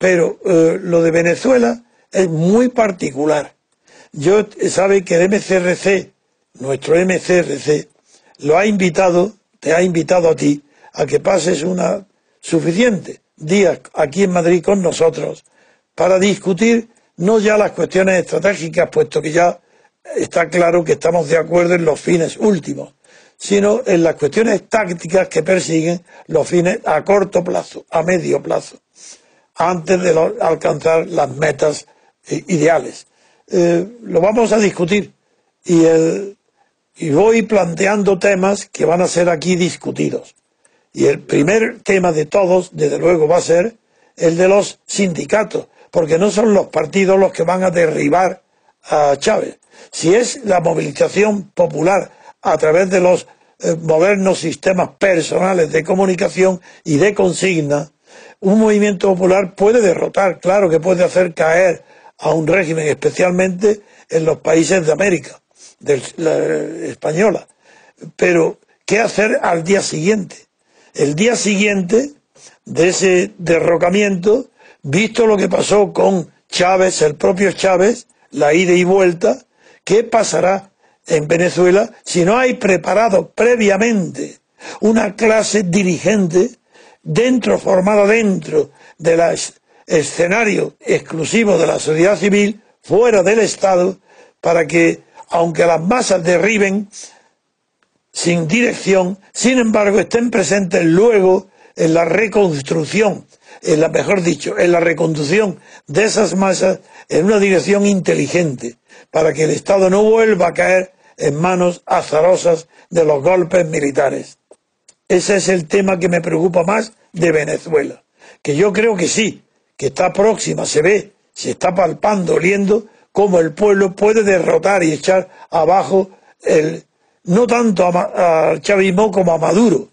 Pero eh, lo de Venezuela es muy particular. Yo sabe que el MCRC, nuestro MCRC, lo ha invitado, te ha invitado a ti a que pases una suficiente día aquí en Madrid con nosotros para discutir no ya las cuestiones estratégicas, puesto que ya está claro que estamos de acuerdo en los fines últimos, sino en las cuestiones tácticas que persiguen los fines a corto plazo, a medio plazo antes de alcanzar las metas eh, ideales. Eh, lo vamos a discutir y, voy planteando temas que van a ser aquí discutidos. Y el primer tema de todos, desde luego, va a ser el de los sindicatos, porque no son los partidos los que van a derribar a Chávez. Si es la movilización popular a través de los eh, modernos sistemas personales de comunicación y de consigna, un movimiento popular puede derrotar, claro que puede hacer caer a un régimen, especialmente en los países de América, de la española. Pero, ¿qué hacer al día siguiente? El día siguiente de ese derrocamiento, visto lo que pasó con Chávez, el propio Chávez, la ida y vuelta, ¿qué pasará en Venezuela si no hay preparado previamente una clase dirigente dentro, formada dentro del escenario exclusivo de la sociedad civil, fuera del Estado, para que, aunque las masas derriben sin dirección, sin embargo estén presentes luego en la reconstrucción, en la, mejor dicho, en la reconducción de esas masas en una dirección inteligente, para que el Estado no vuelva a caer en manos azarosas de los golpes militares. Ese es el tema que me preocupa más de Venezuela. Que yo creo que sí, que está próxima, se ve, se está palpando, oliendo cómo el pueblo puede derrotar y echar abajo el, no tanto al chavismo como a Maduro.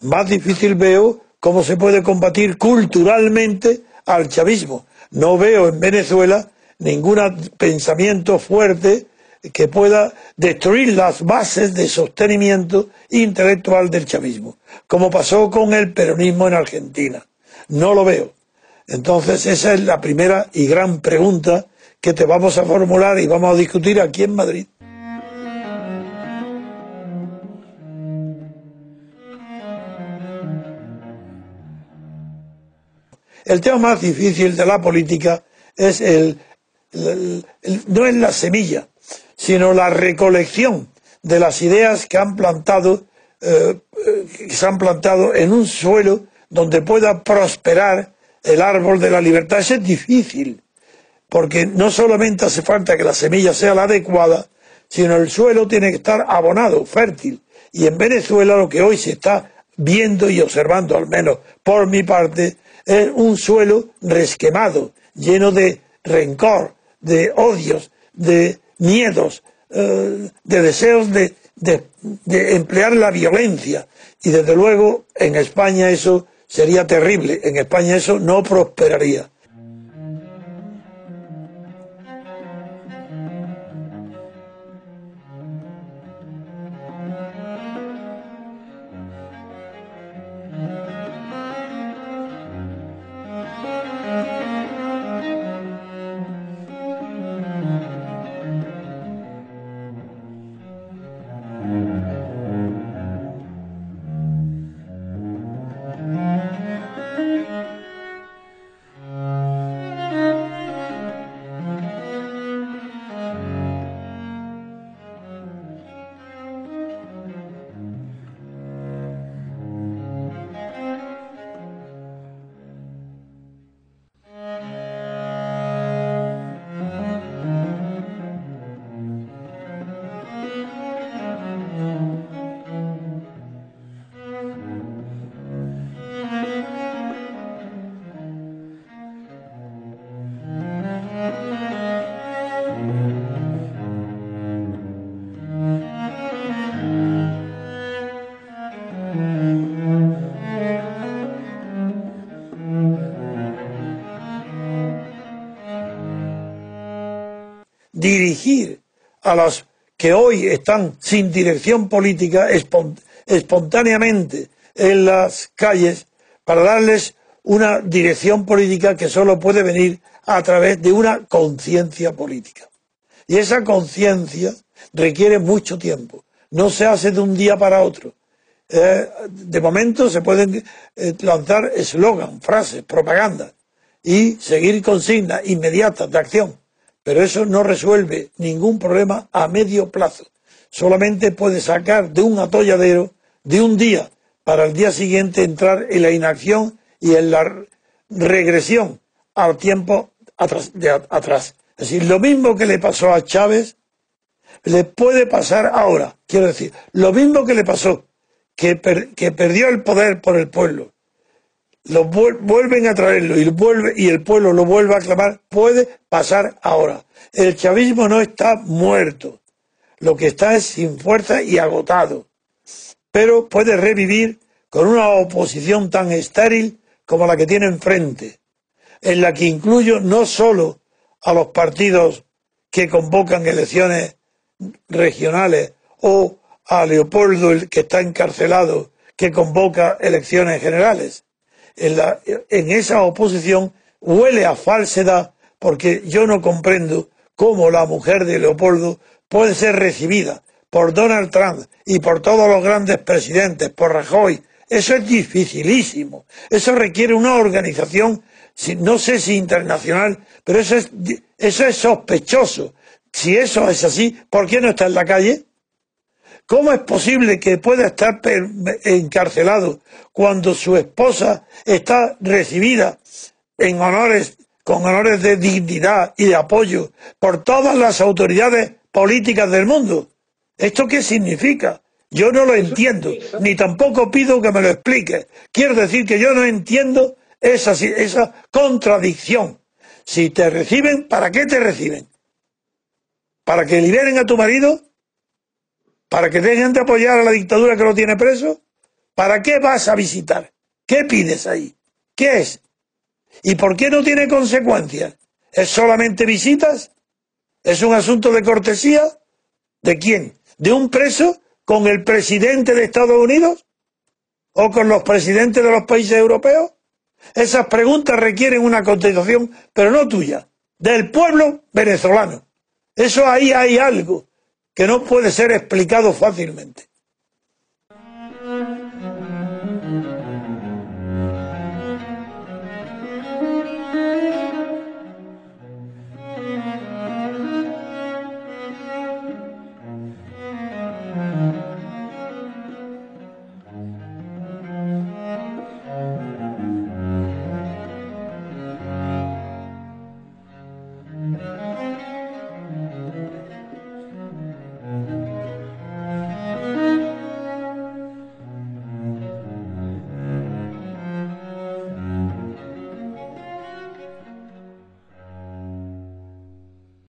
Más difícil veo cómo se puede combatir culturalmente al chavismo. No veo en Venezuela ningún pensamiento fuerte que pueda destruir las bases de sostenimiento intelectual del chavismo, como pasó con el peronismo en Argentina. No lo veo. Entonces esa es la primera y gran pregunta que te vamos a formular y vamos a discutir aquí en Madrid. El tema más difícil de la política es el, no es la semilla, sino la recolección de las ideas que han plantado, eh, que se han plantado en un suelo donde pueda prosperar el árbol de la libertad. Eso es difícil, porque no solamente hace falta que la semilla sea la adecuada, sino el suelo tiene que estar abonado, fértil. Y en Venezuela lo que hoy se está viendo y observando, al menos por mi parte, es un suelo resquemado, lleno de rencor, de odios, de miedos, eh, de deseos de, de emplear la violencia. Y desde luego en España eso sería terrible, en España eso no prosperaría. Dirigir a los que hoy están sin dirección política espontáneamente en las calles para darles una dirección política que solo puede venir a través de una conciencia política. Y esa conciencia requiere mucho tiempo. No se hace de un día para otro. Eh, de momento se pueden eh, lanzar eslogan, frases, propaganda y seguir consignas inmediatas de acción. Pero eso no resuelve ningún problema a medio plazo. Solamente puede sacar de un atolladero de un día para el día siguiente entrar en la inacción y en la regresión al tiempo atrás. De atrás. Es decir, lo mismo que le pasó a Chávez, le puede pasar ahora. Quiero decir, lo mismo que le pasó, que, que perdió el poder por el pueblo, lo vuelven a traerlo y, el pueblo lo vuelve a clamar, puede pasar ahora. El chavismo no está muerto, lo que está es sin fuerza y agotado, pero puede revivir con una oposición tan estéril como la que tiene enfrente, en la que incluyo no solo a los partidos que convocan elecciones regionales o a Leopoldo, el que está encarcelado, que convoca elecciones generales, en, esa oposición huele a falsedad porque yo no comprendo cómo la mujer de Leopoldo puede ser recibida por Donald Trump y por todos los grandes presidentes, por Rajoy. Eso es dificilísimo. Eso requiere una organización, no sé si internacional, pero eso es, eso es sospechoso. Si eso es así, ¿por qué no está en la calle? ¿Cómo es posible que pueda estar encarcelado cuando su esposa está recibida en honores, con honores de dignidad y de apoyo por todas las autoridades políticas del mundo? ¿Esto qué significa? Yo no lo entiendo, ni tampoco pido que me lo explique. Quiero decir que yo no entiendo esa, esa contradicción. Si te reciben, ¿para qué te reciben? ¿Para que liberen a tu marido? ¿Para que dejen de apoyar a la dictadura que lo tiene preso? ¿Para qué vas a visitar? ¿Qué pides ahí? ¿Qué es? ¿Y por qué no tiene consecuencias? ¿Es solamente visitas? ¿Es un asunto de cortesía? ¿De quién? ¿De un preso con el presidente de Estados Unidos? ¿O con los presidentes de los países europeos? Esas preguntas requieren una contestación, pero no tuya, del pueblo venezolano. Eso ahí hay algo que no puede ser explicado fácilmente.